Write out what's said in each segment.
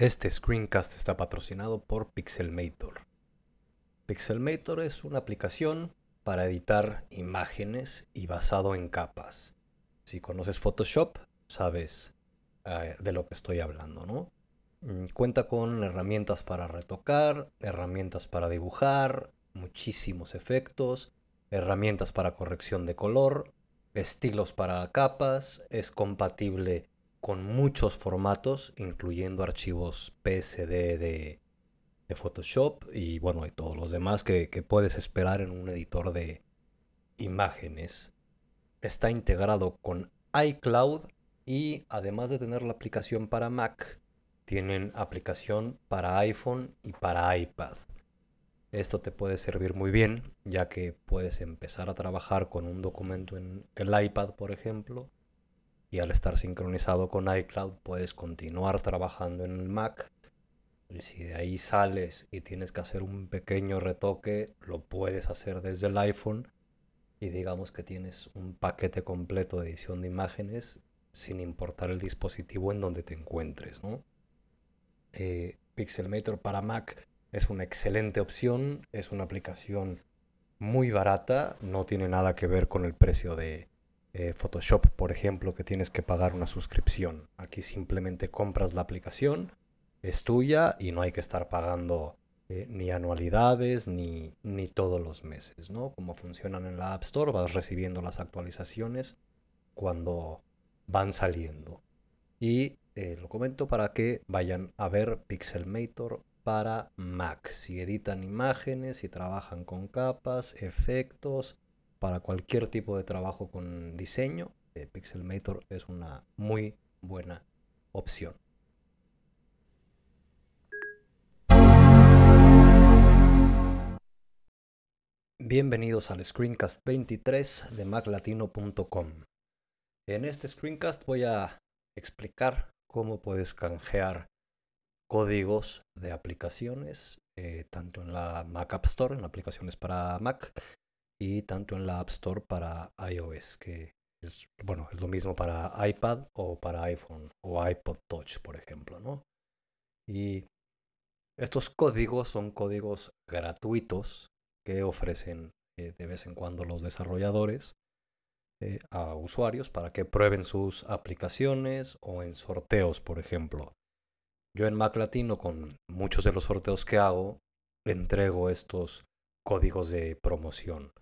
Este screencast está patrocinado por Pixelmator. Pixelmator es una aplicación para editar imágenes y basado en capas. Si conoces Photoshop, sabes eh, de lo que estoy hablando, ¿no? Mm, cuenta con herramientas para retocar, herramientas para dibujar, muchísimos efectos, herramientas para corrección de color, estilos para capas, es compatible con muchos formatos, incluyendo archivos PSD de, Photoshop y bueno, y todos los demás que, que puedes esperar en un editor de imágenes. Está integrado con iCloud y además de tener la aplicación para Mac, tienen aplicación para iPhone y para iPad. Esto te puede servir muy bien, ya que puedes empezar a trabajar con un documento en el iPad, por ejemplo, y al estar sincronizado con iCloud puedes continuar trabajando en el Mac. Y si de ahí sales y tienes que hacer un pequeño retoque, lo puedes hacer desde el iPhone y digamos que tienes un paquete completo de edición de imágenes sin importar el dispositivo en donde te encuentres. Eh, Pixelmator para Mac es una excelente opción, es una aplicación muy barata, no tiene nada que ver con el precio de, eh, Photoshop, por ejemplo, que tienes que pagar una suscripción. Aquí simplemente compras la aplicación, es tuya y no hay que estar pagando eh, ni anualidades ni, ni todos los meses, ¿no? Como funcionan en la App Store, vas recibiendo las actualizaciones cuando van saliendo. Y eh, lo comento para que vayan a ver Pixelmator para Mac. Si editan imágenes, y trabajan con capas, efectos, para cualquier tipo de trabajo con diseño, eh, Pixelmator es una muy buena opción. Bienvenidos al Screencast 23 de maclatino.com. En este screencast voy a explicar cómo puedes canjear códigos de aplicaciones, eh, tanto en la Mac App Store, en aplicaciones para Mac, y tanto en la App Store para iOS, que es, bueno, es lo mismo para iPad o para iPhone o iPod Touch, por ejemplo, ¿no? Y estos códigos son códigos gratuitos que ofrecen eh, de vez en cuando los desarrolladores eh, a usuarios para que prueben sus aplicaciones o en sorteos, por ejemplo. Yo en Mac Latino, con muchos de los sorteos que hago, entrego estos códigos de promoción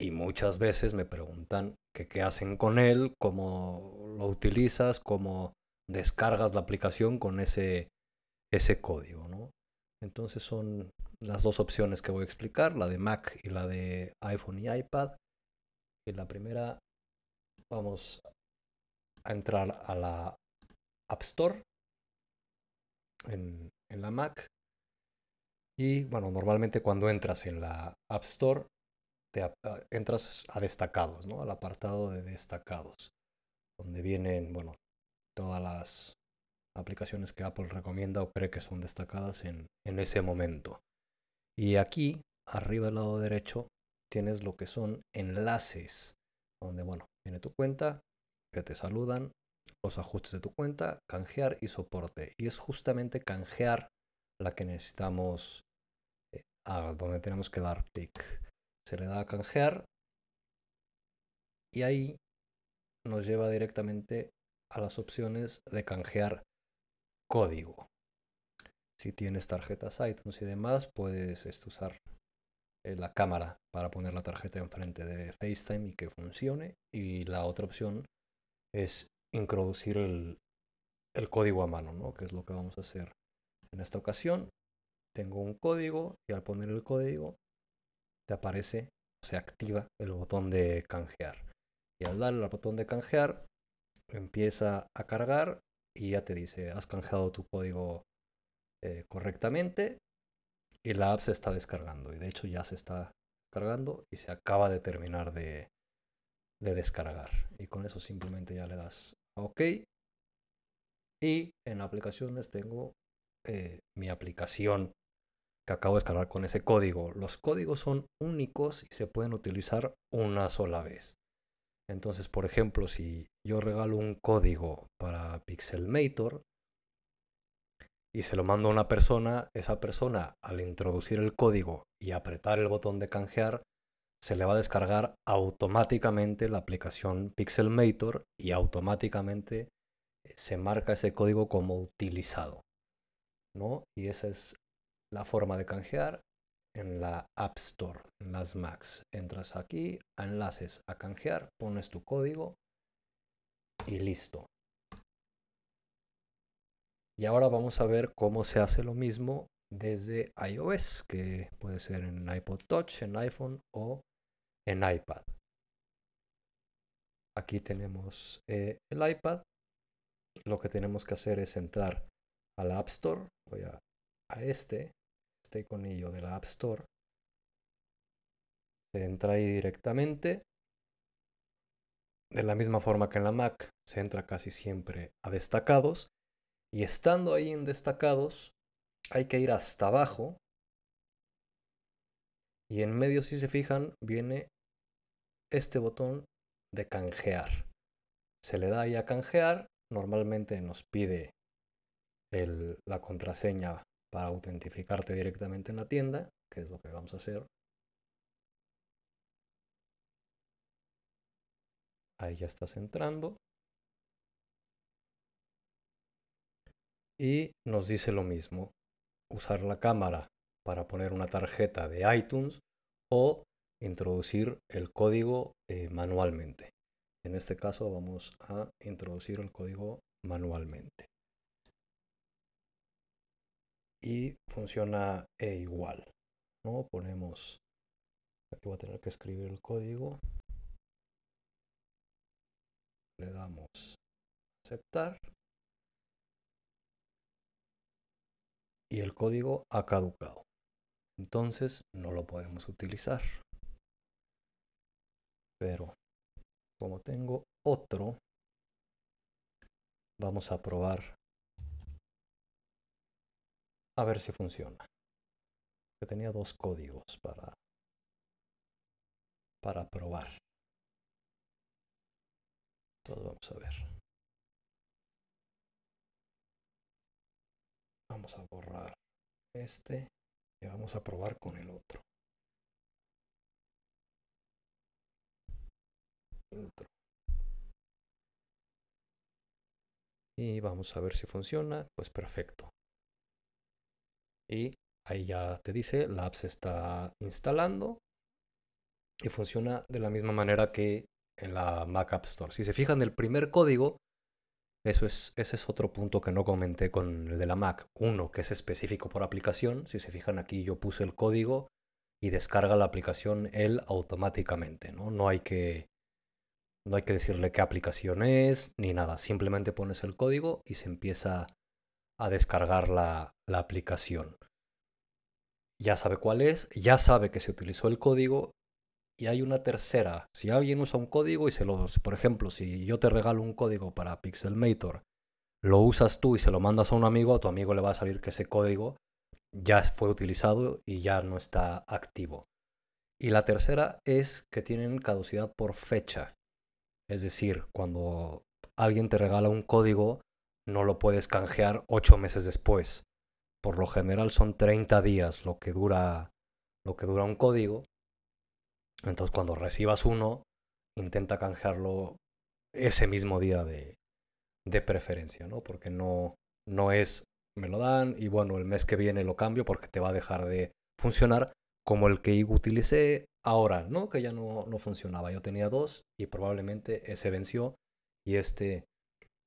y muchas veces me preguntan qué hacen con él, cómo lo utilizas, cómo descargas la aplicación con ese, ese código. ¿no? Entonces son las dos opciones que voy a explicar, la de Mac y la de iPhone y iPad. Y la primera, vamos a entrar a la App Store en, en la Mac. Y bueno, normalmente cuando entras en la App Store entras a destacados, ¿no? Al apartado de destacados, donde vienen, bueno, todas las aplicaciones que Apple recomienda o cree que son destacadas en, ese momento. Y aquí, arriba del lado derecho, tienes lo que son enlaces, donde, bueno, viene tu cuenta, que te saludan, los ajustes de tu cuenta, canjear y soporte. Y es justamente canjear la que necesitamos, eh, donde tenemos que dar clic se le da a canjear y ahí nos lleva directamente a las opciones de canjear código. Si tienes tarjetas iTunes y demás, puedes este, usar eh, la cámara para poner la tarjeta enfrente de FaceTime y que funcione. Y la otra opción es introducir el, el código a mano, ¿no? que es lo que vamos a hacer en esta ocasión. Tengo un código y al poner el código te aparece, se activa el botón de canjear. Y al darle al botón de canjear, empieza a cargar y ya te dice, has canjeado tu código eh, correctamente y la app se está descargando. Y de hecho ya se está cargando y se acaba de terminar de, descargar. Y con eso simplemente ya le das a OK. Y en aplicaciones tengo eh, mi aplicación que acabo de descargar con ese código. Los códigos son únicos y se pueden utilizar una sola vez. Entonces, por ejemplo, si yo regalo un código para Pixelmator, y se lo mando a una persona, esa persona al introducir el código y apretar el botón de canjear, se le va a descargar automáticamente la aplicación Pixelmator y automáticamente eh, se marca ese código como utilizado. ¿no? Y esa es la forma de canjear en la App Store, en las Macs. Entras aquí, a enlaces a canjear, pones tu código y listo. Y ahora vamos a ver cómo se hace lo mismo desde iOS, que puede ser en iPod Touch, en iPhone o en iPad. Aquí tenemos eh, el iPad. Lo que tenemos que hacer es entrar a la App Store. Voy a, a este, este iconillo de la App Store. Se entra ahí directamente. De la misma forma que en la Mac, se entra casi siempre a destacados y estando ahí en destacados, hay que ir hasta abajo. Y en medio, si se fijan, viene este botón de canjear. Se le da ahí a canjear. Normalmente nos pide la contraseña para autentificarte directamente en la tienda, que es lo que vamos a hacer. Ahí ya estás entrando. y nos dice lo mismo, usar la cámara para poner una tarjeta de iTunes o introducir el código eh, manualmente. En este caso vamos a introducir el código manualmente. Y funciona e igual. ¿no? Ponemos, aquí voy a tener que escribir el código. Le damos aceptar. y el código ha caducado. Entonces no lo podemos utilizar. Pero como tengo otro, vamos a probar a ver si funciona. Que tenía dos códigos para para probar. Entonces vamos a ver. Vamos a borrar este y vamos a probar con el otro. Y vamos a ver si funciona. Pues perfecto. Y ahí ya te dice, la app se está instalando y funciona de la misma manera que en la Mac App Store. Si se fijan, el primer código eso es, ese es otro punto que no comenté con el de la Mac. Uno, que es específico por aplicación. Si se fijan aquí, yo puse el código y descarga la aplicación él automáticamente. No, no, hay, que, no hay que decirle qué aplicación es ni nada. Simplemente pones el código y se empieza a descargar la, la aplicación. Ya sabe cuál es, ya sabe que se utilizó el código y hay una tercera. Si alguien usa un código y se lo, por ejemplo, si yo te regalo un código para Pixelmator, lo usas tú y se lo mandas a un amigo, a tu amigo le va a salir que ese código ya fue utilizado y ya no está activo. Y la tercera es que tienen caducidad por fecha. Es decir, cuando alguien te regala un código, no lo puedes canjear ocho meses después. Por lo general son 30 días lo que dura, lo que dura un código entonces cuando recibas uno, intenta canjearlo ese mismo día de, preferencia, ¿no? Porque no, no es, me lo dan y bueno, el mes que viene lo cambio porque te va a dejar de funcionar como el que utilicé ahora, ¿no? Que ya no, no funcionaba. Yo tenía dos y probablemente ese venció y este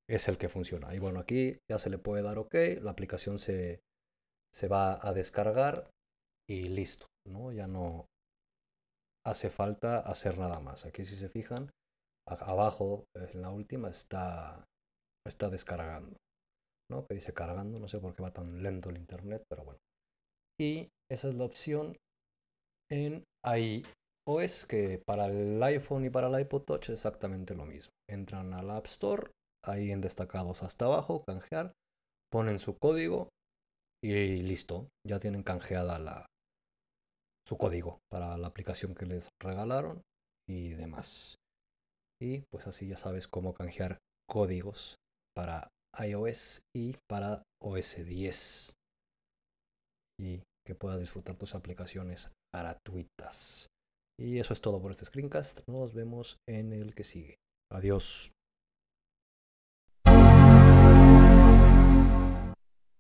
es el que funciona. Y bueno, aquí ya se le puede dar OK, la aplicación se, se va a descargar y listo, ¿no? Ya no, hace falta hacer nada más. Aquí si se fijan, abajo en la última está, está descargando. ¿no? Que dice cargando, no sé por qué va tan lento el internet, pero bueno. Y esa es la opción en iOS, que para el iPhone y para el iPod Touch es exactamente lo mismo. Entran al App Store, ahí en destacados hasta abajo, canjear, ponen su código y listo, ya tienen canjeada la, su código para la aplicación que les regalaron y demás. Y pues así ya sabes cómo canjear códigos para iOS y para OS 10. Y que puedas disfrutar tus aplicaciones gratuitas. Y eso es todo por este screencast. Nos vemos en el que sigue. Adiós.